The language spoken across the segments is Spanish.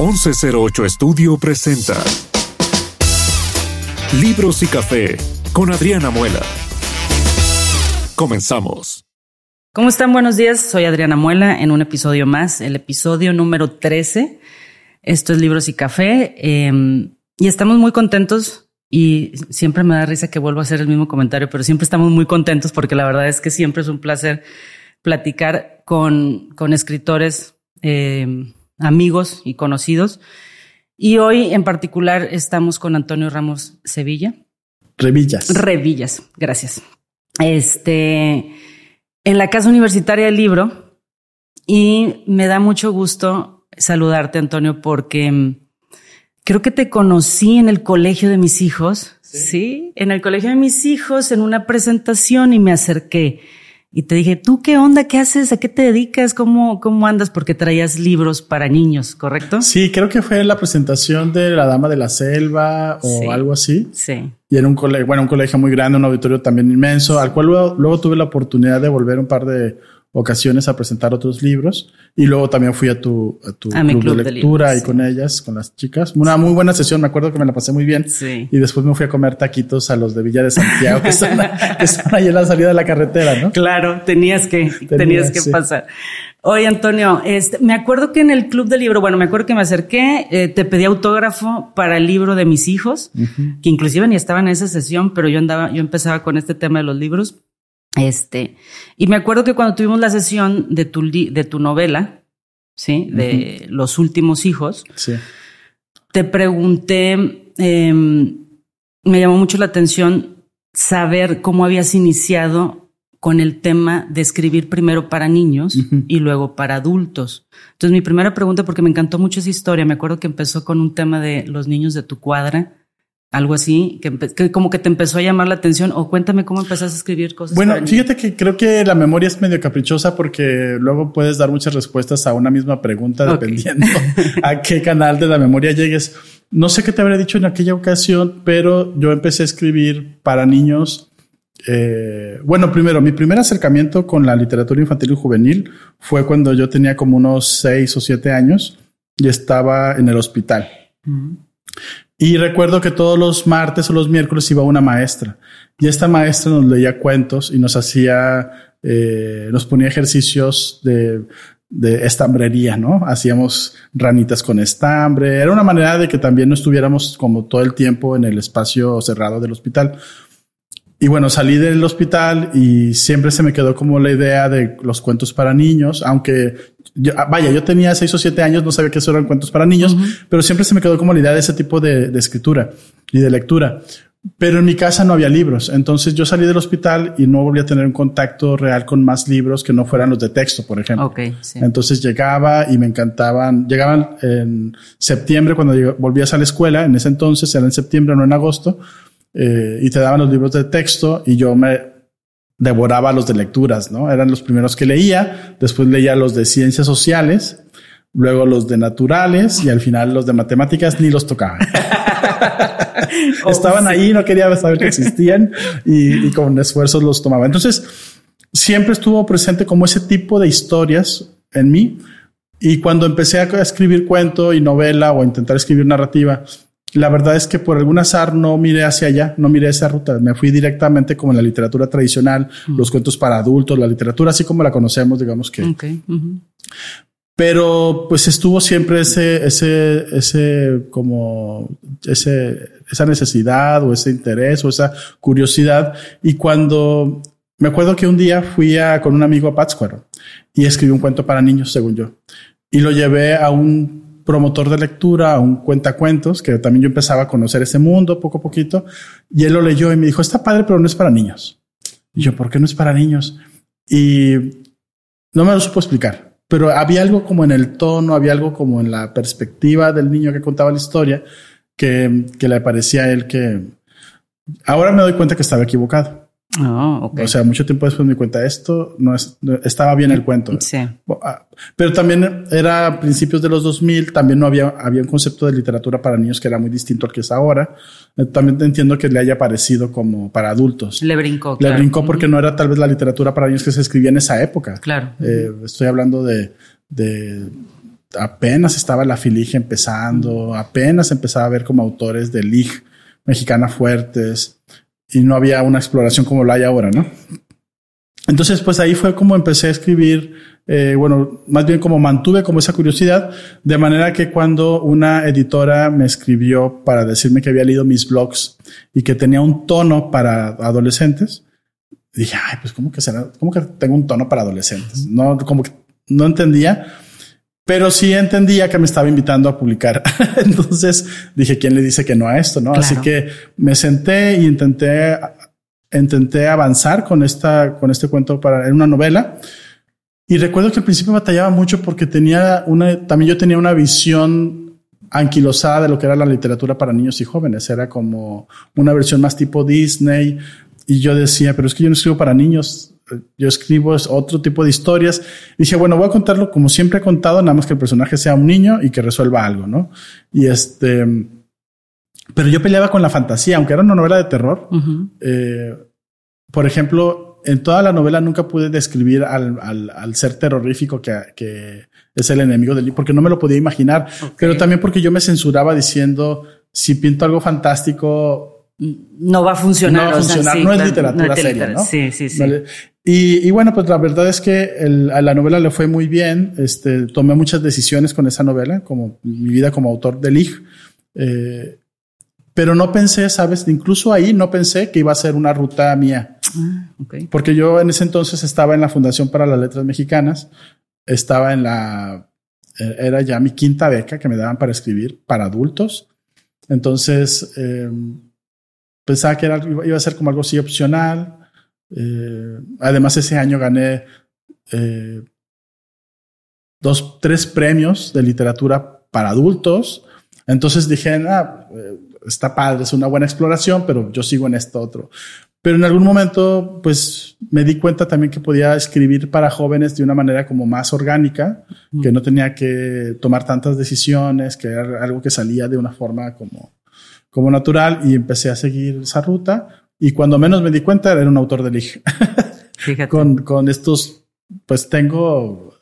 1108 Estudio presenta Libros y Café con Adriana Muela. Comenzamos. ¿Cómo están? Buenos días. Soy Adriana Muela en un episodio más, el episodio número 13. Esto es Libros y Café. Em, y estamos muy contentos y siempre me da risa que vuelvo a hacer el mismo comentario, pero siempre estamos muy contentos porque la verdad es que siempre es un placer platicar con, con escritores, em, amigos y conocidos. Y hoy en particular estamos con Antonio Ramos Sevilla. Revillas. Revillas, gracias. Este, en la Casa Universitaria del Libro. Y me da mucho gusto saludarte, Antonio, porque mm, creo que te conocí en el colegio de mis hijos. Sí. en el colegio de mis hijos, en una presentación y me acerqué. Y te dije, ¿tú qué onda? ¿Qué haces? ¿A qué te dedicas? ¿Cómo, cómo andas? Porque traías libros para niños, ¿correcto? Sí, creo que fue en la presentación de La Dama de la Selva o algo así. Sí. Y en un colegio, bueno, un colegio muy grande, un auditorio también inmenso, al cual luego tuve la oportunidad de volver un par de ocasiones a presentar otros libros y luego también fui a tu, a tu club, de lectura y con ellas, con las chicas. Una muy buena sesión, me acuerdo que me la pasé muy bien. Sí. Y después me fui a comer taquitos a los de Villa de Santiago, que están, ahí en la salida de la carretera, ¿no? Claro, tenías que, tenías que pasar. Oye, Antonio, este, me acuerdo que en el club de libro, bueno, me acuerdo que me acerqué, eh, te pedí autógrafo para el libro de mis hijos, que inclusive ni estaba en esa sesión, pero yo andaba, yo empezaba con este tema de los libros. Este, y me acuerdo que cuando tuvimos la sesión de tu, de tu novela, ¿sí? De los últimos hijos, sí. te pregunté, em, me llamó mucho la atención saber cómo habías iniciado con el tema de escribir primero para niños y luego para adultos. Entonces, mi primera pregunta, porque me encantó mucho esa historia, me acuerdo que empezó con un tema de los niños de tu cuadra algo así, que, como que te empezó a llamar la atención o cuéntame cómo empezaste a escribir cosas. Bueno, fíjate que creo que la memoria es medio caprichosa porque luego puedes dar muchas respuestas a una misma pregunta dependiendo a qué canal de la memoria llegues. No sé qué te habría dicho en aquella ocasión, pero yo empecé a escribir para niños. Eh, bueno, primero, mi primer acercamiento con la literatura infantil y juvenil fue cuando yo tenía como unos seis o siete años y estaba en el hospital. Y recuerdo que todos los martes o los miércoles iba una maestra y esta maestra nos leía cuentos y nos hacía, eh, nos ponía ejercicios de, de estambrería, ¿no? Hacíamos ranitas con estambre. Era una manera de que también no estuviéramos como todo el tiempo en el espacio cerrado del hospital. Y bueno, salí del hospital y siempre se me quedó como la idea de los cuentos para niños, aunque ah, vaya, yo tenía seis o siete años, no sabía que eso eran cuentos para niños, pero siempre se me quedó como la idea de ese tipo de, escritura y de lectura. Pero en mi casa no había libros. Entonces yo salí del hospital y no volví a tener un contacto real con más libros que no fueran los de texto, por ejemplo. Okay, sí. Entonces llegaba y me encantaban. Llegaban en septiembre cuando volvías a la escuela. En ese entonces era en septiembre, no en agosto eh, y te daban los libros de texto y yo me devoraba los de lecturas, ¿no? Eran los primeros que leía, después leía los de ciencias sociales, luego los de naturales y al final los de matemáticas ni los tocaba. Estaban ahí, no quería saber que existían y, y con esfuerzos los tomaba. Entonces, siempre estuvo presente como ese tipo de historias en mí. Y cuando empecé a escribir cuento y novela o intentar escribir narrativa, la verdad es que por algún azar no miré hacia allá, no miré esa ruta. Me fui directamente como en la literatura tradicional, mm. los cuentos para adultos, la literatura así como la conocemos, digamos que. Pero pues estuvo siempre ese, ese, ese, como, ese, esa necesidad o ese interés o esa curiosidad. Y cuando me acuerdo que un día fui a, con un amigo a Pátzcuaro y escribí un cuento para niños, según yo. Y lo llevé a un promotor de lectura, un cuentacuentos, que también yo empezaba a conocer ese mundo poco a poquito, y él lo leyó y me dijo, está padre, pero no es para niños. Y yo, ¿por qué no es para niños? Y no me lo supo explicar, pero había algo como en el tono, había algo como en la perspectiva del niño que contaba la historia, que, que le parecía a él que... Ahora me doy cuenta que estaba equivocado. Oh, O sea, mucho tiempo después me di cuenta esto, no, es, estaba bien el cuento. Sí. Ah, pero también era a principios de los 2000, también no había, había un concepto de literatura para niños que era muy distinto al que es ahora. Eh, también entiendo que le haya parecido como para adultos. Le brincó. Le brincó porque no era tal vez la literatura para niños que se escribía en esa época. Claro. Eh, estoy hablando de, de apenas estaba la filige empezando, apenas empezaba a ver como autores de Lig mexicana fuertes y no había una exploración como la hay ahora, ¿no? Entonces, pues ahí fue como empecé a escribir, eh, bueno, más bien como mantuve como esa curiosidad, de manera que cuando una editora me escribió para decirme que había leído mis blogs y que tenía un tono para adolescentes, dije, ay, pues cómo que será, cómo que tengo un tono para adolescentes, no, como que no entendía, pero sí entendía que me estaba invitando a publicar. Entonces dije, ¿quién le dice que no a esto? No, así que me senté y intenté intenté avanzar con esta, con este cuento para, en una novela. Y recuerdo que al principio batallaba mucho porque tenía una, también yo tenía una visión anquilosada de lo que era la literatura para niños y jóvenes. Era como una versión más tipo Disney. Y yo decía, pero es que yo no escribo para niños. Yo escribo otro tipo de historias. Dije, bueno, voy a contarlo como siempre he contado, nada más que el personaje sea un niño y que resuelva algo, ¿no? Y este, pero yo peleaba con la fantasía, aunque era una novela de terror. eh, por ejemplo, en toda la novela nunca pude describir al, al, al ser terrorífico que, que, es el enemigo del libro, porque no me lo podía imaginar, okay. pero también porque yo me censuraba diciendo, si pinto algo fantástico, no va a funcionar. No va a funcionar, o sea, sí, no es literatura no seria, ¿no? Sí, sí, sí. ¿Vale? Y, y, bueno, pues la verdad es que el, a la novela le fue muy bien. Este, tomé muchas decisiones con esa novela, como mi vida como autor de Lig. Eh, pero no pensé, sabes, incluso ahí no pensé que iba a ser una ruta mía. Ah, okay. Porque yo en ese entonces estaba en la Fundación para las Letras Mexicanas, estaba en la, era ya mi quinta beca que me daban para escribir para adultos. Entonces, eh, pensaba que era, iba a ser como algo así opcional. Eh, además, ese año gané eh, dos, tres premios de literatura para adultos. Entonces dije, ah, está padre, es una buena exploración, pero yo sigo en esto otro. Pero en algún momento, pues me di cuenta también que podía escribir para jóvenes de una manera como más orgánica, mm. que no tenía que tomar tantas decisiones, que era algo que salía de una forma como, como natural y empecé a seguir esa ruta. Y cuando menos me di cuenta, era un autor de Lig. con, con estos, pues tengo,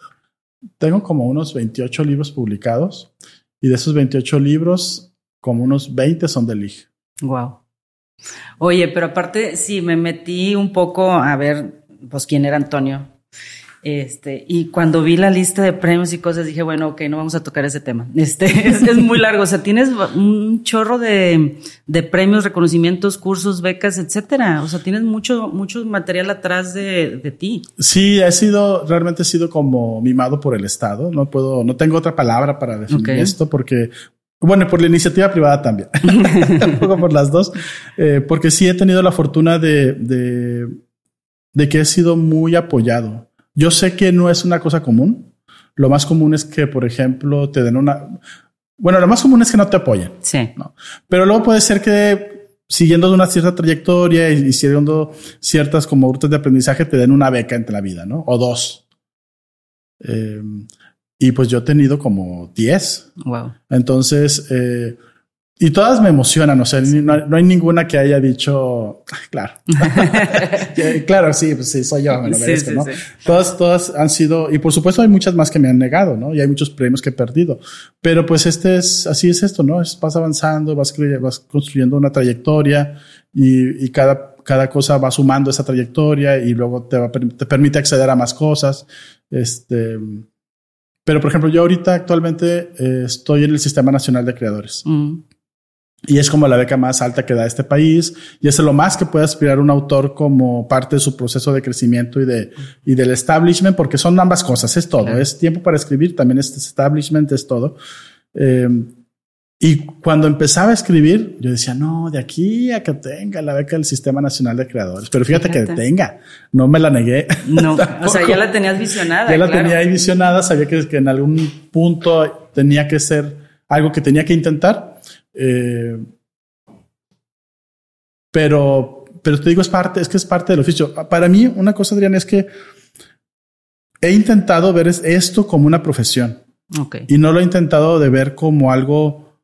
tengo como unos 28 libros publicados y de esos 28 libros, como unos 20 son de Lig. Wow. Oye, pero aparte, sí, me metí un poco a ver, pues, quién era Antonio. Este, y cuando vi la lista de premios y cosas, dije, bueno, ok, no vamos a tocar ese tema. Este, es, es muy largo. O sea, tienes un chorro de, de, premios, reconocimientos, cursos, becas, etcétera. O sea, tienes mucho, mucho material atrás de, de ti. Sí, he sido, realmente he sido como mimado por el Estado. No puedo, no tengo otra palabra para definir okay. esto porque bueno, por la iniciativa privada también. Un poco por las dos. Eh, porque sí he tenido la fortuna de, de, de, que he sido muy apoyado. Yo sé que no es una cosa común. Lo más común es que, por ejemplo, te den una... Bueno, lo más común es que no te apoyen. Sí. ¿no? Pero luego puede ser que siguiendo una cierta trayectoria y, siguiendo ciertas como rutas de aprendizaje te den una beca entre la vida, ¿no? O dos. Eh, y pues yo he tenido como 10. Wow. Entonces, eh, y todas me emocionan, o sea, no, no hay ninguna que haya dicho, claro, claro, sí, pues sí, soy yo, me lo merezco, sí, sí, ¿no? Sí. Todas, todas han sido, y por supuesto hay muchas más que me han negado, ¿no? Y hay muchos premios que he perdido, pero pues este es, así es esto, ¿no? Es, vas avanzando, vas, vas construyendo una trayectoria y, y cada, cada cosa va sumando esa trayectoria y luego te, va, te permite acceder a más cosas, este, pero, por ejemplo, yo ahorita actualmente eh, estoy en el Sistema Nacional de Creadores. Mm. Y es como la beca más alta que da este país. Y es lo más que puede aspirar un autor como parte de su proceso de crecimiento y, de, y del establishment, porque son ambas cosas, es todo. Claro. Es tiempo para escribir, también es establishment, es todo. Eh, y cuando empezaba a escribir, yo decía, no, de aquí a que tenga la beca del Sistema Nacional de Creadores. Pero fíjate, fíjate. que tenga, no me la negué. No, o sea, ya la tenías visionada. Ya claro. la tenía ahí visionada, sabía que, que, en algún punto tenía que ser algo que tenía que intentar. Eh, pero, pero te digo, es parte, es que es parte del oficio. Para mí, una cosa, Adrián, es que he intentado ver esto como una profesión. Okay. Y no lo he intentado de ver como algo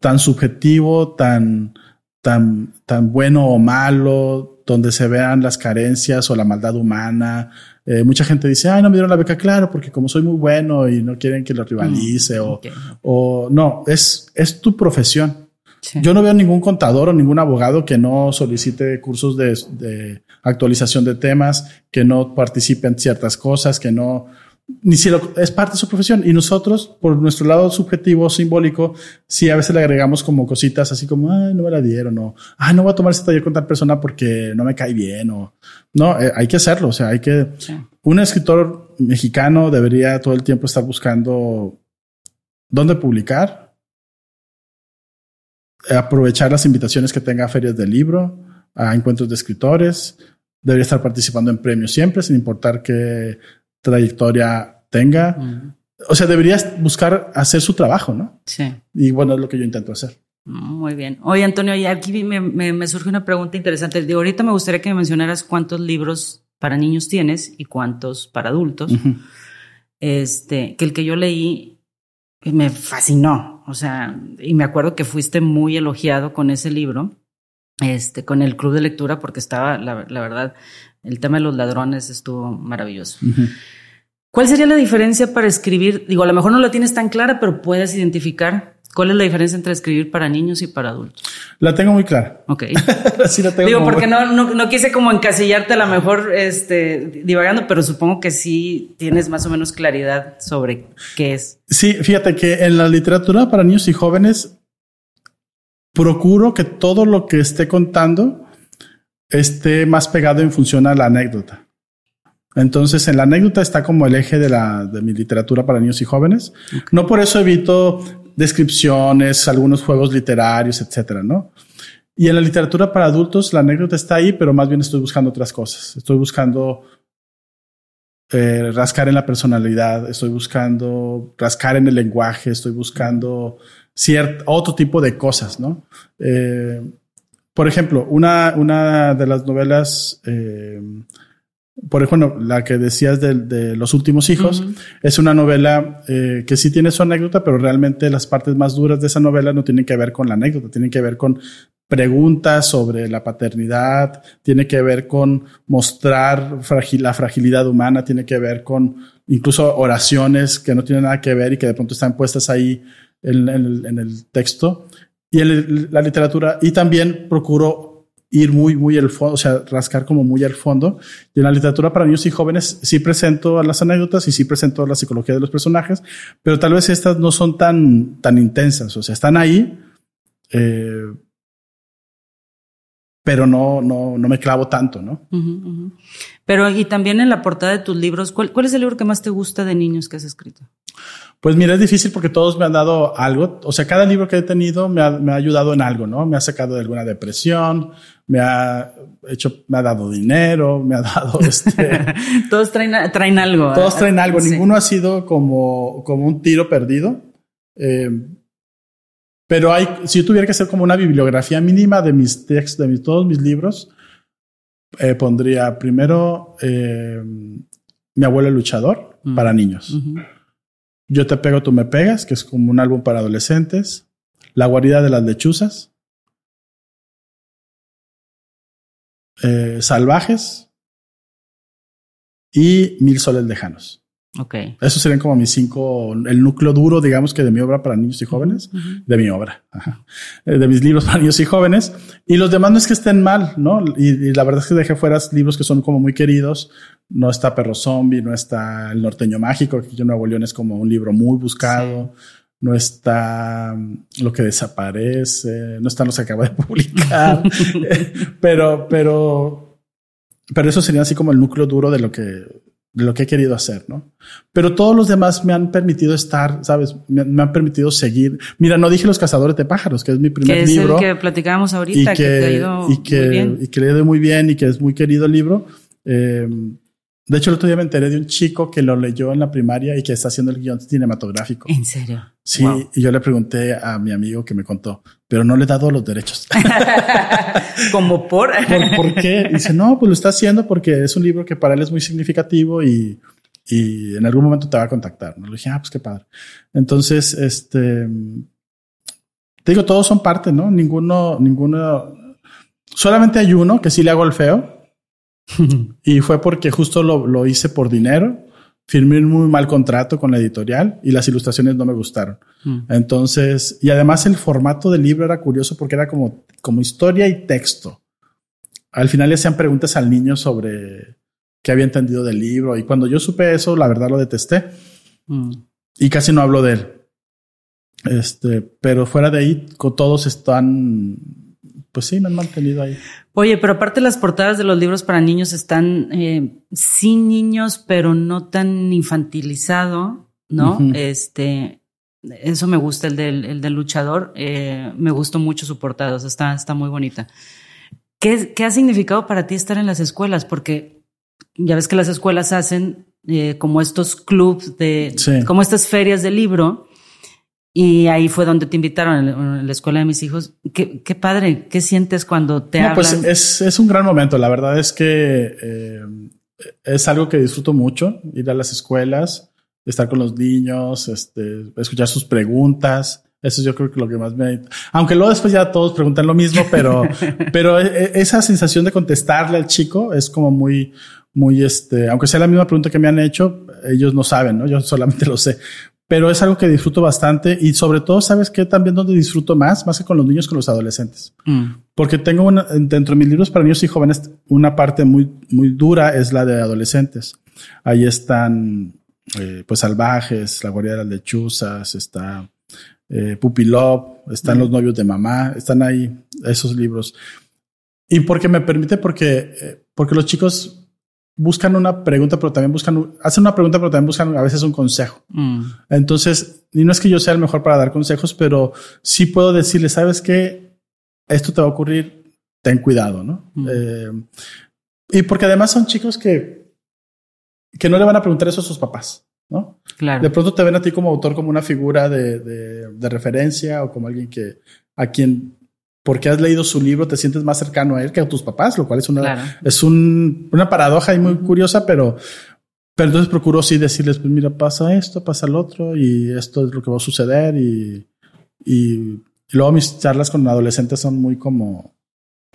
tan subjetivo, tan, tan, tan bueno o malo. donde se vean las carencias o la maldad humana. Eh, mucha gente dice, ay, no me dieron la beca, claro, porque como soy muy bueno y no quieren que lo rivalice o, o no, es, es tu profesión. Yo no veo ningún contador o ningún abogado que no solicite cursos de, de actualización de temas, que no participe en ciertas cosas, que no, ni si es parte de su profesión. Y nosotros, por nuestro lado subjetivo, simbólico, sí a veces le agregamos como cositas así como, ay, no me la dieron, o, ay, no voy a tomar ese taller con tal persona porque no me cae bien, o, no, eh, hay que hacerlo. O sea, hay que, un escritor mexicano debería todo el tiempo estar buscando dónde publicar, aprovechar las invitaciones que tenga a ferias de libro, a encuentros de escritores, debería estar participando en premios siempre, sin importar qué trayectoria tenga. O sea, deberías buscar hacer su trabajo, ¿no? Sí. Y bueno, es lo que yo intento hacer. Muy bien. Oye, Antonio, y aquí me, me, surge una pregunta interesante. De ahorita me gustaría que me mencionaras cuántos libros para niños tienes y cuántos para adultos. Este, que el que yo leí me fascinó. O sea, y me acuerdo que fuiste muy elogiado con ese libro, este, con el club de lectura, porque estaba, la, la verdad, el tema de los ladrones estuvo maravilloso. ¿Cuál sería la diferencia para escribir? Digo, a lo mejor no la tienes tan clara, pero puedes identificar cuál es la diferencia entre escribir para niños y para adultos. La tengo muy clara. Ok. sí la tengo Digo, porque no, no, quise como encasillarte a lo mejor este, divagando, pero supongo que sí tienes más o menos claridad sobre qué es. Sí, fíjate que en la literatura para niños y jóvenes procuro que todo lo que esté contando esté más pegado en función a la anécdota. Entonces, en la anécdota está como el eje de, la, de mi literatura para niños y jóvenes. No por eso evito descripciones, algunos juegos literarios, etcétera, ¿no? Y en la literatura para adultos, la anécdota está ahí, pero más bien estoy buscando otras cosas. Estoy buscando eh, rascar en la personalidad, estoy buscando rascar en el lenguaje, estoy buscando cierto, otro tipo de cosas, ¿no? Eh, por ejemplo, una, una de las novelas, eh, por ejemplo, la que decías de, Los últimos hijos, es una novela eh, que sí tiene su anécdota, pero realmente las partes más duras de esa novela no tienen que ver con la anécdota, tienen que ver con preguntas sobre la paternidad, tiene que ver con mostrar la fragilidad humana, tiene que ver con incluso oraciones que no tienen nada que ver y que de pronto están puestas ahí en el texto y la literatura. Y también procuro ir muy, muy al fondo, o sea, rascar como muy al fondo. Y en la literatura para niños y jóvenes sí presento las anécdotas y sí presento la psicología de los personajes, pero tal vez estas no son tan, tan intensas, o sea, están ahí, eh, pero no, no, no me clavo tanto, ¿no? Pero y también en la portada de tus libros, ¿cuál, ¿cuál es el libro que más te gusta de niños que has escrito? Pues mira, es difícil porque todos me han dado algo. O sea, cada libro que he tenido me ha, me ha ayudado en algo, ¿no? Me ha sacado de alguna depresión, me ha hecho, me ha dado dinero, me ha dado este. todos traen, traen algo. Todos traen algo. Ninguno ha sido como, como un tiro perdido. Eh, pero hay, si yo tuviera que hacer como una bibliografía mínima de mis textos, de mis, todos mis libros, eh, pondría primero eh, Mi abuelo luchador mm. para niños. Yo te pego, tú me pegas, que es como un álbum para adolescentes. La guarida de las lechuzas. Eh, salvajes. Y Mil soles lejanos. Ok. Esos serían como mis cinco, el núcleo duro, digamos que de mi obra para niños y jóvenes, de mi obra, eh, de mis libros para niños y jóvenes. Y los demás no es que estén mal, ¿no? Y, la verdad es que dejé fuera libros que son como muy queridos. No está Perro Zombie, no está El Norteño Mágico, que yo Nuevo León es como un libro muy buscado. No está mm, Lo que desaparece, no está Los que acaba de publicar. pero, pero, pero eso sería así como el núcleo duro de lo que de lo que he querido hacer, ¿no? Pero todos los demás me han permitido estar, ¿sabes? Me, han permitido seguir. Mira, no dije Los Cazadores de Pájaros, que es mi primer que es libro. El que platicábamos ahorita, que, te ha ido y que, muy bien. Y que le muy bien y que es muy querido el libro. Eh, de hecho, el otro día me enteré de un chico que lo leyó en la primaria y que está haciendo el guion cinematográfico. ¿En serio? Sí, y yo le pregunté a mi amigo que me contó, pero no le he dado los derechos. ¿Como por? por? qué? dice, no, pues lo está haciendo porque es un libro que para él es muy significativo y, y en algún momento te va a contactar. Le dije, ah, pues qué padre. Entonces, este, te digo, todos son parte, ¿no? Ninguno, ninguno solamente hay uno que sí le hago el feo. y fue porque justo lo, lo hice por dinero firmé un muy mal contrato con la editorial y las ilustraciones no me gustaron. Mm. Entonces, y además el formato del libro era curioso porque era como, como historia y texto. Al final le hacían preguntas al niño sobre qué había entendido del libro y cuando yo supe eso, la verdad lo detesté mm. y casi no hablo de él. Este, pero fuera de ahí, todos están pues sí, me han mantenido ahí. Oye, pero aparte las portadas de los libros para niños están eh, sin niños, pero no tan infantilizado, ¿no? Este, eso me gusta, el del, el del luchador, eh, me gustó mucho su portada, está, está muy bonita. ¿Qué, ¿Qué, ha significado para ti estar en las escuelas? Porque ya ves que las escuelas hacen eh, como estos clubs de, como estas ferias de libro y ahí fue donde te invitaron en la escuela de mis hijos. Qué, qué padre, ¿qué sientes cuando te no, Pues es, es, un gran momento. La verdad es que eh, es algo que disfruto mucho, ir a las escuelas, estar con los niños, este, escuchar sus preguntas. Eso yo creo que lo que más me... Aunque luego después ya todos preguntan lo mismo, pero, pero e, e, esa sensación de contestarle al chico es como muy, muy este, aunque sea la misma pregunta que me han hecho, ellos no saben, ¿no? Yo solamente lo sé pero es algo que disfruto bastante y sobre todo, ¿sabes qué? También donde disfruto más, más que con los niños, con los adolescentes. Mm. Porque tengo una, dentro de mis libros para niños y jóvenes, una parte muy, muy dura es la de adolescentes. Ahí están, eh, pues, salvajes, la guardia de las lechuzas, está eh, Pupilop, están mm. los novios de mamá, están ahí esos libros. Y porque me permite, porque, eh, porque los chicos buscan una pregunta, pero también buscan, hacen una pregunta, pero también buscan a veces un consejo. Mm. Entonces, y no es que yo sea el mejor para dar consejos, pero sí puedo decirle, sabes que esto te va a ocurrir, ten cuidado, ¿no? Mm. Eh, y porque además son chicos que, que no le van a preguntar eso a sus papás, ¿no? Claro. De pronto te ven a ti como autor como una figura de, de, de referencia o como alguien que a quien porque has leído su libro, te sientes más cercano a él que a tus papás, lo cual es una, es un, una paradoja y muy curiosa, pero, pero entonces procuro sí decirles, pues mira, pasa esto, pasa el otro, y esto es lo que va a suceder, y, y, luego mis charlas con adolescentes son muy como,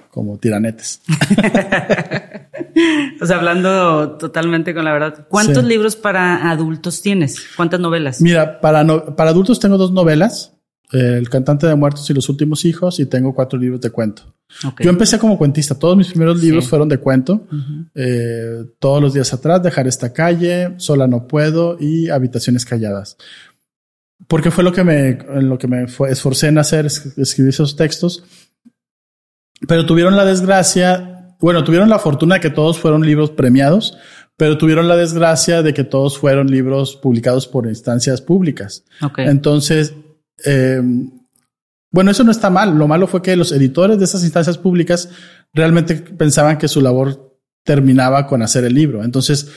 como tiranetes. o sea, hablando totalmente con la verdad, ¿cuántos libros para adultos tienes? ¿Cuántas novelas? Mira, para, para adultos tengo dos novelas. El cantante de muertos y los últimos hijos y tengo cuatro libros de cuento. Yo empecé como cuentista. Todos mis primeros libros fueron de cuento. Eh, todos los días atrás, dejar esta calle, sola no puedo y habitaciones calladas. Porque fue lo que me, en lo que me esforcé en hacer, escribir esos textos. Pero tuvieron la desgracia, bueno, tuvieron la fortuna de que todos fueron libros premiados, pero tuvieron la desgracia de que todos fueron libros publicados por instancias públicas. Entonces, eh, bueno, eso no está mal. Lo malo fue que los editores de esas instancias públicas realmente pensaban que su labor terminaba con hacer el libro. Entonces,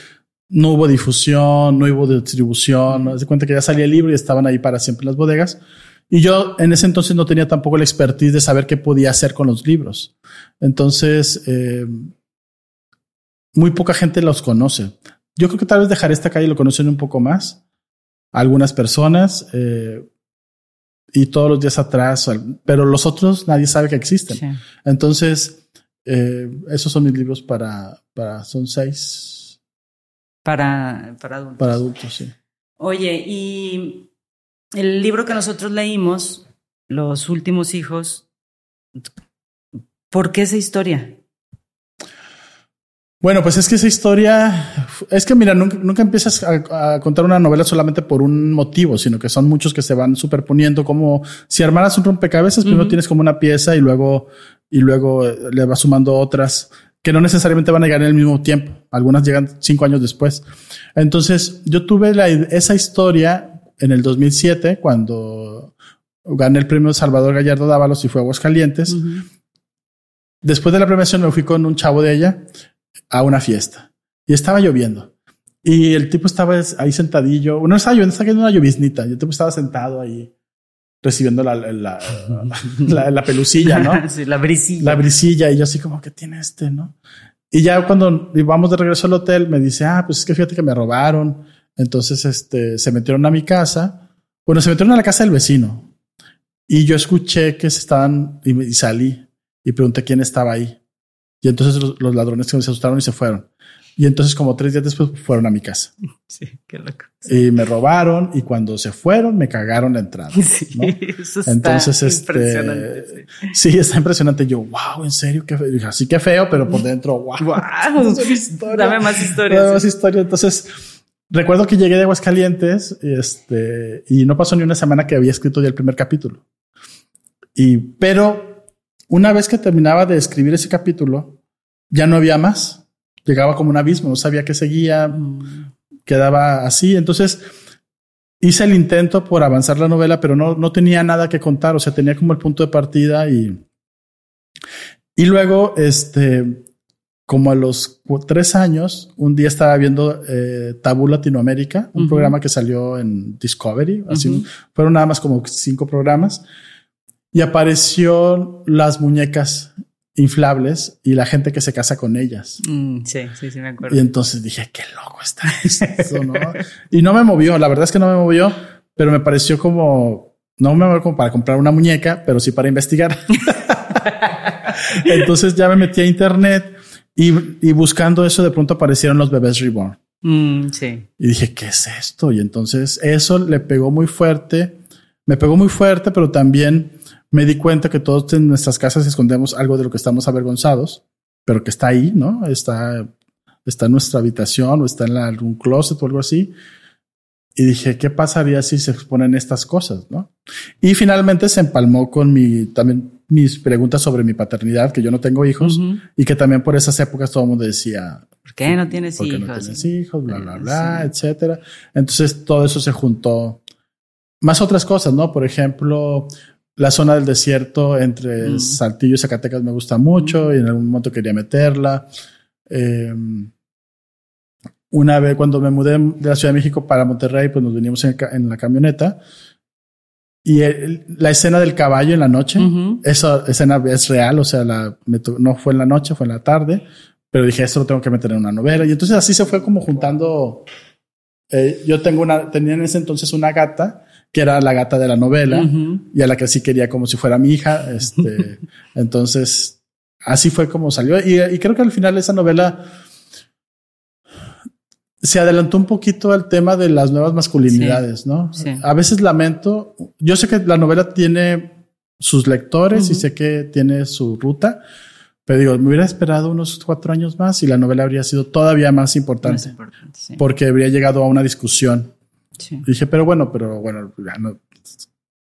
no hubo difusión, no hubo distribución. No se cuenta que ya salía el libro y estaban ahí para siempre en las bodegas. Y yo en ese entonces no tenía tampoco la expertise de saber qué podía hacer con los libros. Entonces, eh, muy poca gente los conoce. Yo creo que tal vez dejar esta calle lo conocen un poco más. Algunas personas, eh, y todos los días atrás, pero los otros nadie sabe que existen. Entonces, eh, esos son mis libros para, para son seis. Para, para adultos. Para adultos, sí. Oye, y el libro que nosotros leímos, Los últimos hijos, ¿por qué esa historia? Bueno, pues es que esa historia, es que mira, nunca, empiezas a, contar una novela solamente por un motivo, sino que son muchos que se van superponiendo, como si armaras un rompecabezas, primero tienes como una pieza y luego, y luego eh, le vas sumando otras que no necesariamente van a llegar en el mismo tiempo. Algunas llegan cinco años después. Entonces, yo tuve la, esa historia en el 2007, cuando gané el premio Salvador Gallardo Dávalos y fue a Aguascalientes. Después de la premiación me fui con un chavo de ella a una fiesta y estaba lloviendo. Y el tipo estaba ahí sentadillo. Uno estaba lloviendo, estaba cayendo una lloviznita. Y el tipo estaba sentado ahí recibiendo la, la, la, pelucilla, ¿no? sí, la brisilla. La brisilla. Y yo así como, que tiene este, no? Y ya cuando íbamos de regreso al hotel, me dice, ah, pues es que fíjate que me robaron. Entonces, este, se metieron a mi casa. Bueno, se metieron a la casa del vecino. Y yo escuché que se estaban, y, y salí. y pregunté quién estaba ahí. Y entonces los, los ladrones se asustaron y se fueron. Y entonces como tres días después fueron a mi casa. Sí, qué loco. Y me robaron y cuando se fueron me cagaron la entrada. Sí, ¿no? eso está Entonces, este, impresionante. Sí, está impresionante. Yo, wow, en serio, qué feo. Así que feo, pero por dentro, wow. Wow. Historia. Dame más historias. Dame más historia. Entonces, recuerdo que llegué de Aguascalientes este, y no pasó ni una semana que había escrito ya el primer capítulo. Y, pero una vez que terminaba de escribir ese capítulo, ya no había más. Llegaba como un abismo, no sabía qué seguía, Mm, quedaba así. Entonces hice el intento por avanzar la novela, pero no, no tenía nada que contar. O sea, tenía como el punto de partida y, y luego, este, como a los tres años, un día estaba viendo eh, Tabú Latinoamérica, un programa que salió en Discovery. Así. Fueron nada más como cinco programas y apareció las muñecas inflables y la gente que se casa con ellas. mm, sí, sí, sí, me acuerdo. Y entonces dije, qué loco está esto, ¿no? y no me movió, la verdad es que no me movió, pero me pareció como, no me movió como para comprar una muñeca, pero sí para investigar. entonces ya me metí a internet y, y buscando eso de pronto aparecieron los bebés reborn. Mm, sí. Y dije, ¿qué es esto? Y entonces eso le pegó muy fuerte, me pegó muy fuerte, pero también me di cuenta que todos en nuestras casas escondemos algo de lo que estamos avergonzados, pero que está ahí, ¿no? Está, está en nuestra habitación o está en la- algún closet o algo así. Y dije, ¿qué pasaría si se exponen estas cosas, no? Y finalmente se empalmó con mi, también mis preguntas sobre mi paternidad, que yo no tengo hijos y que también por esas épocas todo el mundo decía, ¿Por qué no tienes porque hijos? no tienes hijos, bla, bla, Sí. bla, etcétera. Entonces todo eso se juntó. Más otras cosas, ¿no? Por ejemplo, la zona del desierto entre Mm. Saltillo y Zacatecas me gusta mucho y en algún momento quería meterla. Eh, una vez cuando me mudé de la Ciudad de México para Monterrey, pues nos venimos en, en la camioneta y el- la escena del caballo en la noche, Ujú. esa escena es real, o sea, la, no fue en la noche, fue en la tarde, pero dije, esto lo tengo que meter en una novela. Y entonces así se fue como juntando. eh, yo tengo una, tenía en ese entonces una gata, que era la gata de la novela, y a la que sí quería como si fuera mi hija. Este, entonces, así fue como salió. Y, y creo que al final esa novela se adelantó un poquito al tema de las nuevas masculinidades, ¿no? sí. A veces lamento, yo sé que la novela tiene sus lectores y sé que tiene su ruta, pero digo, me hubiera esperado unos cuatro años más y la novela habría sido todavía más Más importante importante, sí. porque habría llegado a una discusión. Sí. Dije, pero bueno, pero bueno, ya no-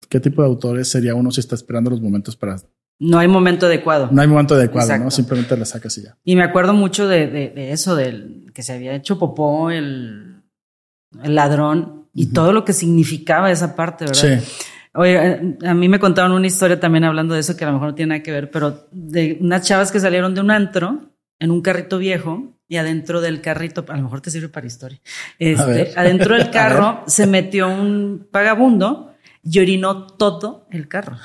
¿qué tipo de autores sería uno si está esperando los momentos para... No hay momento adecuado. No hay momento adecuado, Exacto. ¿no? Simplemente la sacas y ya. Y me acuerdo mucho de, de, de eso, del que se había hecho popó el, el ladrón y todo lo que significaba esa parte, ¿verdad? Sí. Oye, a mí me contaron una historia también hablando de eso que a lo mejor no tiene nada que ver, pero de unas chavas que salieron de un antro en un carrito viejo y adentro del carrito, a lo mejor te sirve para historia. Este, adentro del carro se metió un vagabundo y orinó todo el carro.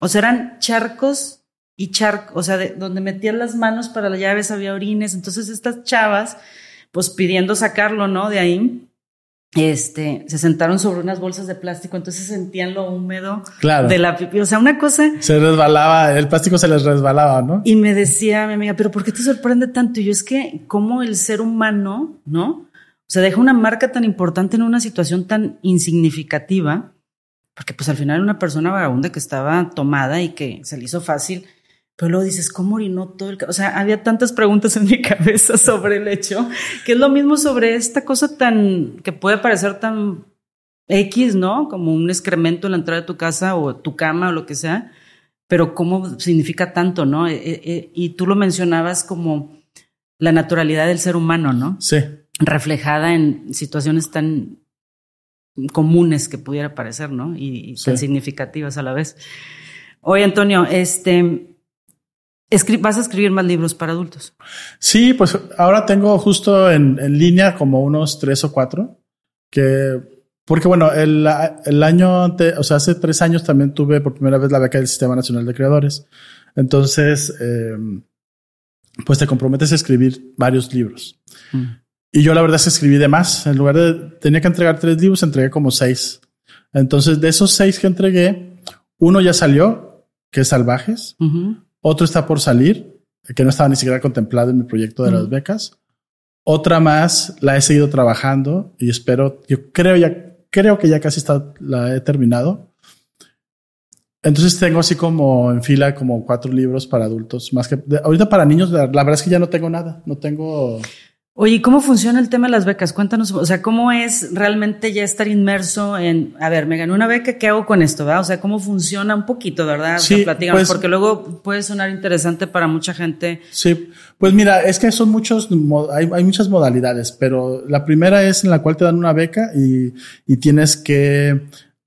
O sea, eran charcos y charcos, o sea, de donde metían las manos para las llaves había orines. Entonces estas chavas, pues pidiendo sacarlo, ¿no? De ahí, este, se sentaron sobre unas bolsas de plástico, entonces sentían lo húmedo Claro. de la pipí. O sea, una cosa. Se resbalaba, el plástico se les resbalaba, ¿no? Y me decía mi amiga, pero ¿por qué te sorprende tanto? Y yo es que, como el ser humano, ¿no? O sea, deja una marca tan importante en una situación tan insignificativa, porque pues al final era una persona vagabunda que estaba tomada y que se le hizo fácil. Pero luego dices, ¿cómo orinó todo el... ca-?" O sea, había tantas preguntas en mi cabeza sobre el hecho, que es lo mismo sobre esta cosa tan, que puede parecer tan X, ¿no? Como un excremento en la entrada de tu casa o tu cama o lo que sea, pero cómo significa tanto, ¿no? Eh, eh, eh, y tú lo mencionabas como la naturalidad del ser humano, ¿no? Sí. Reflejada en situaciones tan comunes que pudiera parecer, ¿no? Y, y tan significativas a la vez. Oye, Antonio, este, escri- vas a escribir más libros para adultos. Sí, pues ahora tengo justo en, en línea como unos tres o cuatro que, porque bueno, el, el año ante, o sea, hace tres años también tuve por primera vez la beca del Sistema Nacional de Creadores. Entonces, eh, pues te comprometes a escribir varios libros. Mm. Y yo la verdad es que escribí de más. En lugar de, tenía que entregar tres libros, entregué como seis. Entonces, de esos seis que entregué, uno ya salió, que es Salvajes. Ujú. Otro está por salir, que no estaba ni siquiera contemplado en mi proyecto de las becas. Otra más la he seguido trabajando y espero, yo creo ya, creo que ya casi está, la he terminado. Entonces tengo así como en fila como cuatro libros para adultos, más que ahorita para niños, la, verdad es que ya no tengo nada, no tengo... Oye, ¿cómo funciona el tema de las becas? Cuéntanos, o sea, ¿cómo es realmente ya estar inmerso en, a ver, me gané una beca, ¿qué hago con esto? ¿verdad? O sea, ¿cómo funciona un poquito, verdad? Sí, pues, porque luego puede sonar interesante para mucha gente. Sí, pues mira, es que son muchos, hay, hay muchas modalidades, pero la primera es en la cual te dan una beca y, y tienes que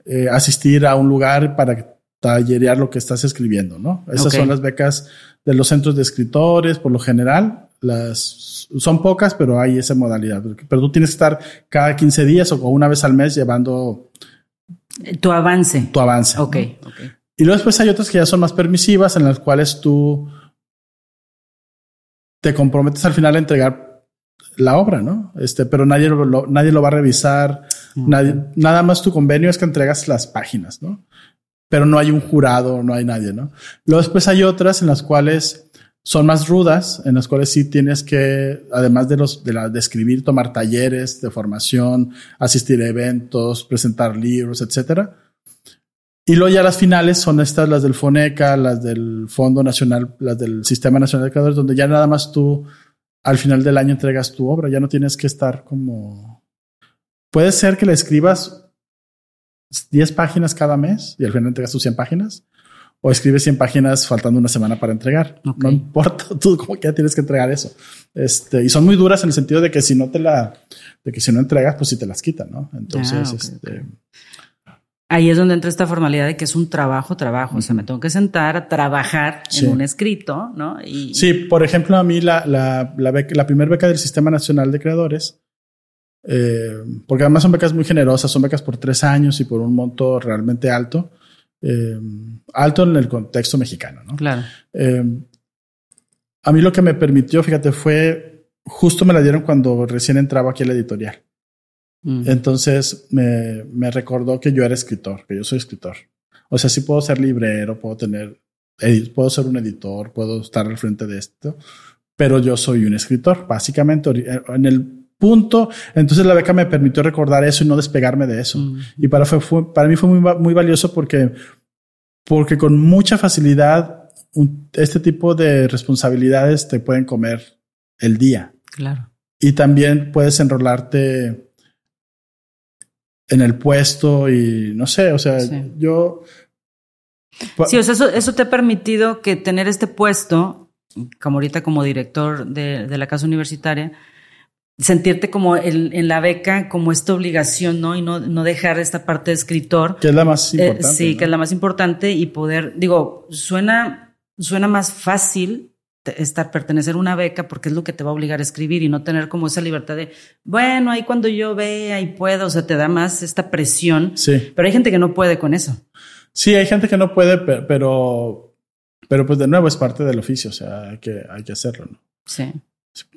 eh, asistir a un lugar para tallerear lo que estás escribiendo, ¿no? Esas son las becas de los centros de escritores, por lo general. Las son pocas, pero hay esa modalidad. Pero tú tienes que estar cada 15 días o una vez al mes llevando tu avance. Tu avance. Ok, Y luego después hay otras que ya son más permisivas, en las cuales tú te comprometes al final a entregar la obra, ¿no? Este, pero nadie lo, nadie lo va a revisar. Nadie, nada más tu convenio es que entregas las páginas, ¿no? pero no hay un jurado, no hay nadie, ¿no? Luego después hay otras en las cuales son más rudas, en las cuales sí tienes que, además de los, de la, de escribir, tomar talleres de formación, asistir a eventos, presentar libros, etcétera. Y luego ya las finales son estas, las del FONECA, las del Fondo Nacional, las del Sistema Nacional de Creadores, donde ya nada más tú al final del año entregas tu obra, ya no tienes que estar como... Puede ser que la escribas 10 páginas cada mes y al final entregas tus 100 páginas. O escribes 100 páginas faltando una semana para entregar. No importa, tú como que ya tienes que entregar eso. Este, y son muy duras en el sentido de que si no te la, de que si no entregas, pues si te las quitan, ¿no? Entonces, ah, este. Ahí es donde entra esta formalidad de que es un trabajo, trabajo. O sea, me tengo que sentar a trabajar en un escrito, ¿no? Y, sí, por ejemplo, a mí la, la, la, la primera beca del Sistema Nacional de Creadores eh, porque además son becas muy generosas, son becas por tres años y por un monto realmente alto, eh, alto en el contexto mexicano, ¿no? Claro. Eh, a mí lo que me permitió, fíjate, fue justo me la dieron cuando recién entraba aquí a la editorial. Mm. Entonces me, me recordó que yo era escritor, que yo soy escritor. O sea, sí puedo ser librero, puedo tener, puedo ser un editor, puedo estar al frente de esto, pero yo soy un escritor. Básicamente, en el punto. Entonces la beca me permitió recordar eso y no despegarme de eso. Mm. Y para, fue, para mí fue muy, muy valioso porque, porque con mucha facilidad este tipo de responsabilidades te pueden comer el día. Claro. Y también puedes enrolarte en el puesto y no sé, o sea, yo... Sí, o sea, eso, eso, te ha permitido que tener este puesto, como ahorita como director de, de la casa universitaria, sentirte como en la beca, como esta obligación, ¿no? Y no, no dejar esta parte de escritor. Que es la más eh, importante. sí, que es la más importante y poder, digo, suena, suena más fácil estar, pertenecer a una beca porque es lo que te va a obligar a escribir y no tener como esa libertad de, bueno, ahí cuando yo vea y puedo, o sea, te da más esta presión. Sí. Pero hay gente que no puede con eso. Sí, hay gente que no puede, pero, pero pues de nuevo es parte del oficio, o sea, hay que, hay que hacerlo, ¿no? Sí.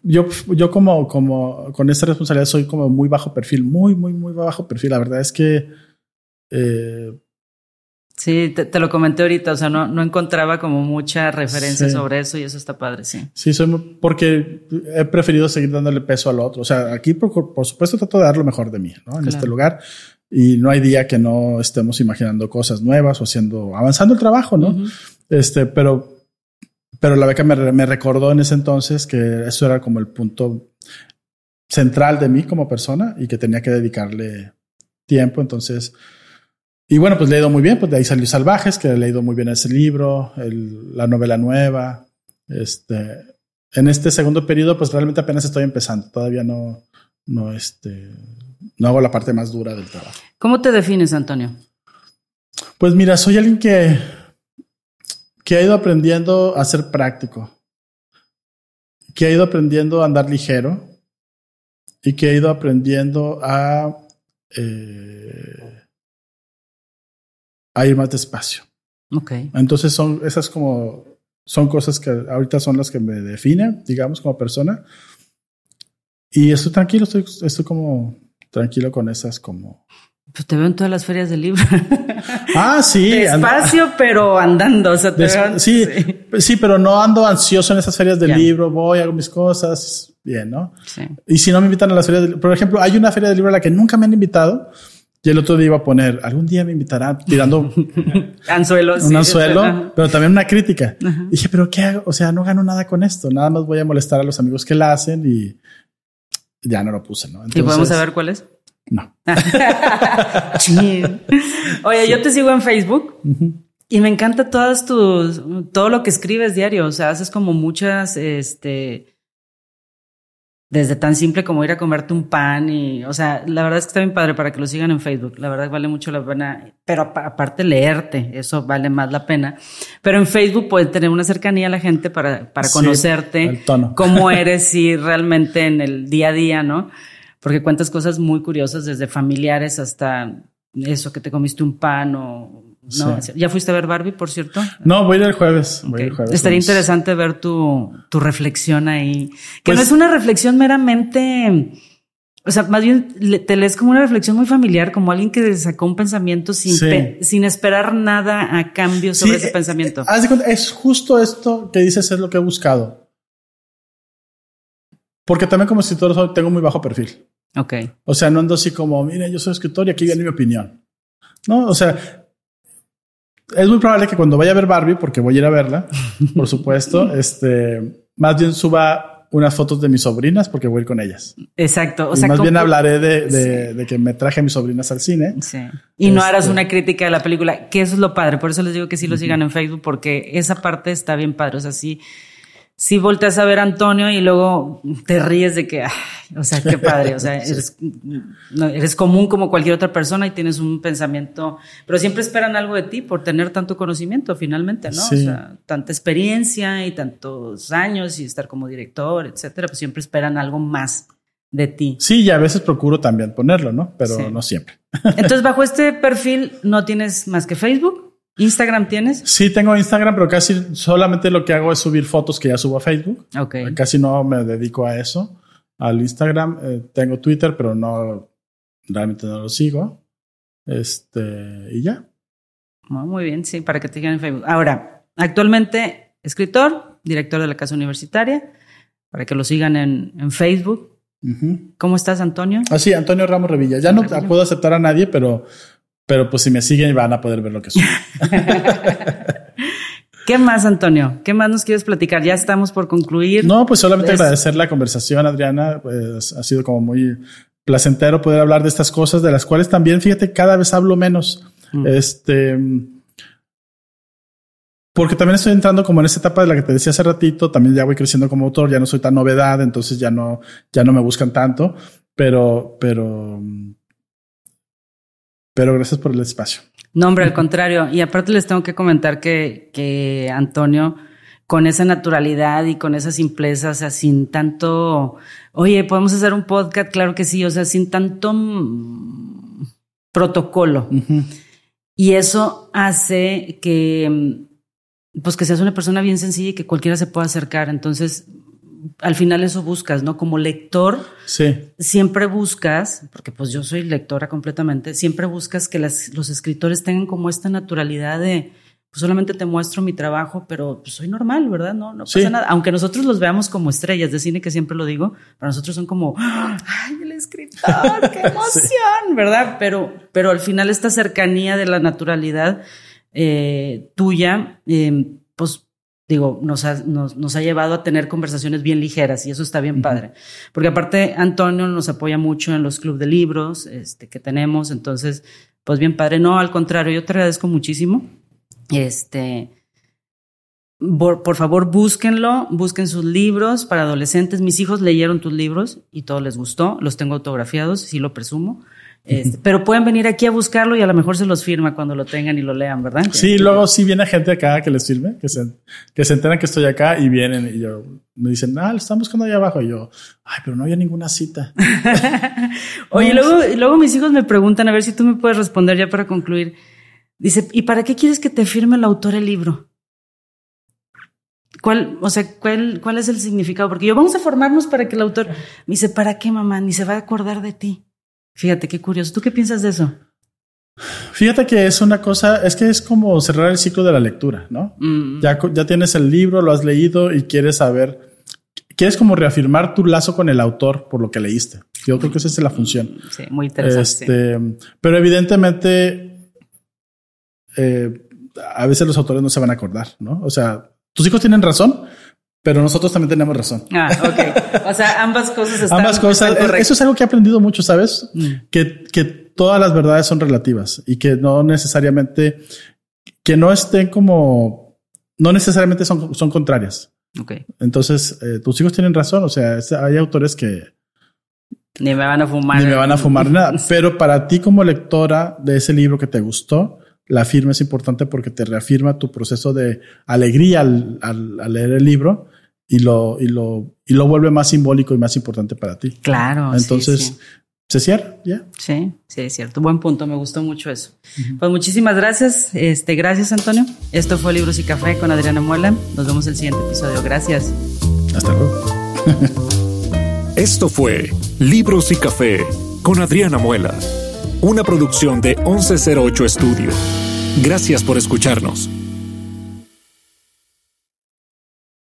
Yo, yo como, como con esta responsabilidad soy como muy bajo perfil, muy, muy, muy bajo perfil. La verdad es que... Eh, sí, te, lo comenté ahorita, o sea, no, no encontraba como mucha referencia sobre eso y eso está padre, sí. Sí, soy porque he preferido seguir dándole peso al otro. O sea, aquí por, por supuesto trato de dar lo mejor de mí, ¿no? En este lugar. Y no hay día que no estemos imaginando cosas nuevas o haciendo, avanzando el trabajo, ¿no? Este, pero pero la beca me, recordó en ese entonces que eso era como el punto central de mí como persona y que tenía que dedicarle tiempo. Entonces, y bueno, pues le he ido muy bien. Pues de ahí salió Salvajes, que he leído muy bien ese libro, la novela nueva. Este, en este segundo periodo, pues realmente apenas estoy empezando. Todavía no, no, este, no hago la parte más dura del trabajo. ¿Cómo te defines, Antonio? Pues mira, soy alguien que que ha ido aprendiendo a ser práctico, que ha ido aprendiendo a andar ligero y que ha ido aprendiendo a, eh, a ir más despacio. Okay. Entonces son esas como son cosas que ahorita son las que me definen, digamos, como persona. Y estoy tranquilo, estoy, estoy como tranquilo con esas como Pues te veo en todas las ferias del libro. Ah, sí. Despacio, pero andando. O sea, te veo- sí, sí, pero no ando ansioso en esas ferias del Ya. libro, voy, hago mis cosas, bien, ¿no? Sí. Y si no me invitan a las ferias del por ejemplo, hay una feria del libro a la que nunca me han invitado y el otro día iba a poner, algún día me invitarán tirando Anzuelos. un sí, anzuelo, pero también una crítica. Dije, pero ¿qué hago? O sea, no gano nada con esto, nada más voy a molestar a los amigos que la hacen y ya no lo puse, ¿no? ¿Y podemos saber cuál es? No. Oye, yo te sigo en Facebook y me encanta todas tus, todo lo que escribes diario. O sea, haces como muchas, este, desde tan simple como ir a comerte un pan y, o sea, la verdad es que está bien padre para que lo sigan en Facebook. La verdad vale mucho la pena, pero apa- aparte leerte, eso vale más la pena. Pero en Facebook puedes tener una cercanía a la gente para, para Sí, conocerte, cómo eres y realmente en el día a día, ¿no? Porque cuentas cosas muy curiosas desde familiares hasta eso que te comiste un pan o no. Sí. ¿Ya fuiste a ver Barbie, por cierto? No, voy a ir el jueves. Voy a ir el jueves. Estaría Vamos. interesante ver tu, tu reflexión ahí. Que Pues- no es una reflexión meramente. O sea, más bien te lees como una reflexión muy familiar, como alguien que sacó un pensamiento sin, Sí. pe- sin esperar nada a cambio sobre Sí, ese eh, pensamiento. eh, haz de cuenta, es justo esto que dices es lo que he buscado. Porque también como escritor soy- tengo muy bajo perfil. Ok. O sea, no ando así como, mire, yo soy escritor y aquí viene mi opinión. No, o sea, es muy probable que cuando vaya a ver Barbie, porque voy a ir a verla, por supuesto, este, más bien suba unas fotos de mis sobrinas porque voy a ir con ellas. Exacto. O y sea, más bien hablaré de, de- de que me traje a mis sobrinas al cine. Sí. Y no Este- harás una crítica de la película, que eso es lo padre. Por eso les digo que sí lo sigan en Facebook, porque esa parte está bien padre. O sea, sí, sí volteas a ver a Antonio y luego te ríes de que, ay, o sea, qué padre. O sea, eres, no, eres común como cualquier otra persona y tienes un pensamiento, pero siempre esperan algo de ti por tener tanto conocimiento finalmente, ¿no? Sí. O sea, tanta experiencia y tantos años y estar como director, etcétera, pues siempre esperan algo más de ti. Sí, y a veces procuro también ponerlo, ¿no? Pero Sí. no siempre. Entonces, bajo este perfil no tienes más que Facebook. Instagram tienes. Sí, tengo Instagram, pero casi solamente lo que hago es subir fotos que ya subo a Facebook. Ok. Casi no me dedico a eso. Al Instagram eh, tengo Twitter, pero no realmente no lo sigo. Este y ya. Ah, Muy bien, sí, para que te sigan en Facebook. Ahora, actualmente escritor, director de la Casa Universitaria, para que lo sigan en, en Facebook. ¿Cómo estás, Antonio? Ah, sí, Antonio Ramos Revilla. Ya no Revilla. puedo aceptar a nadie, pero, pero pues si me siguen van a poder ver lo que soy. ¿Qué más, Antonio? ¿Qué más nos quieres platicar? Ya estamos por concluir. No, pues solamente agradecer la conversación, Adriana. Pues ha sido como muy placentero poder hablar de estas cosas, de las cuales también, fíjate, cada vez hablo menos. Mm. Este. Porque también estoy entrando como en esa etapa de la que te decía hace ratito, también ya voy creciendo como autor, ya no soy tan novedad, entonces ya no, ya no me buscan tanto, pero, pero, pero gracias por el espacio. No, hombre, al contrario. Y aparte les tengo que comentar que, que Antonio, con esa naturalidad y con esa simpleza, o sea, sin tanto, oye, podemos hacer un podcast, claro que sí, o sea, sin tanto mm, protocolo. Y eso hace que, pues que seas una persona bien sencilla y que cualquiera se pueda acercar. Entonces, al final eso buscas, ¿no? Como lector, Sí, siempre buscas, porque pues yo soy lectora completamente, siempre buscas que las- los escritores tengan como esta naturalidad de, pues solamente te muestro mi trabajo, pero pues, soy normal, ¿verdad? No, no Sí. pasa nada. Aunque nosotros los veamos como estrellas de cine, que siempre lo digo, para nosotros son como, ¡ay, el escritor, qué emoción, ¿verdad? Pero, pero al final esta cercanía de la naturalidad eh, tuya, eh, pues digo, nos ha, nos, nos ha llevado a tener conversaciones bien ligeras y eso está bien padre. Porque aparte Antonio nos apoya mucho en los clubes de libros este, que tenemos, entonces, pues bien padre. No, al contrario, yo te agradezco muchísimo. Este, por, por favor, búsquenlo, busquen sus libros para adolescentes. Mis hijos leyeron tus libros y todo les gustó, los tengo autografiados, sí lo presumo. Este, pero pueden venir aquí a buscarlo y a lo mejor se los firma cuando lo tengan y lo lean, ¿verdad? sí, luego sí viene gente acá que les sirve, que se, que se enteran que estoy acá y vienen y yo, me dicen, ah, lo están buscando allá abajo. Y yo, ay, pero no había ninguna cita. Oye, luego, luego mis hijos me preguntan, a ver si tú me puedes responder ya para concluir. Dice, ¿y para qué quieres que te firme el autor el libro? ¿Cuál, o sea, cuál, cuál es el significado? Porque yo vamos a formarnos para que el autor me dice, ¿para qué mamá? Ni se va a acordar de ti. Fíjate qué curioso. ¿Tú qué piensas de eso? Fíjate que es una cosa, es que es como cerrar el ciclo de la lectura, ¿no? Mm. Ya, ya tienes el libro, lo has leído y quieres saber, quieres como reafirmar tu lazo con el autor por lo que leíste. Yo creo que esa es la función. Sí, muy interesante. Este, pero evidentemente, eh, a veces los autores no se van a acordar, ¿no? O sea, tus hijos tienen razón, pero nosotros también tenemos razón. Ah, ok. O sea, ambas cosas están Ambas cosas. están correctas. Eso es algo que he aprendido mucho, ¿sabes? Mm. Que, que todas las verdades son relativas y que no necesariamente, que no estén como, no necesariamente son, son contrarias. Ok. Entonces, eh, tus hijos tienen razón. O sea, hay autores que Ni me van a fumar. ni me van a fumar nada. Pero para ti como lectora de ese libro que te gustó, la firma es importante porque te reafirma tu proceso de alegría al, al- al leer el libro y lo, y, lo, y lo vuelve más simbólico y más importante para ti. Claro. sí, Entonces, sí. se cierra, ya. Sí, sí, es cierto. Buen punto, me gustó mucho eso. Pues muchísimas gracias. Este, gracias, Antonio. Esto fue Libros y Café con Adriana Muela. Nos vemos el siguiente episodio. Gracias. Hasta luego. Esto fue Libros y Café con Adriana Muela, una producción de 1108 Estudio. Gracias por escucharnos.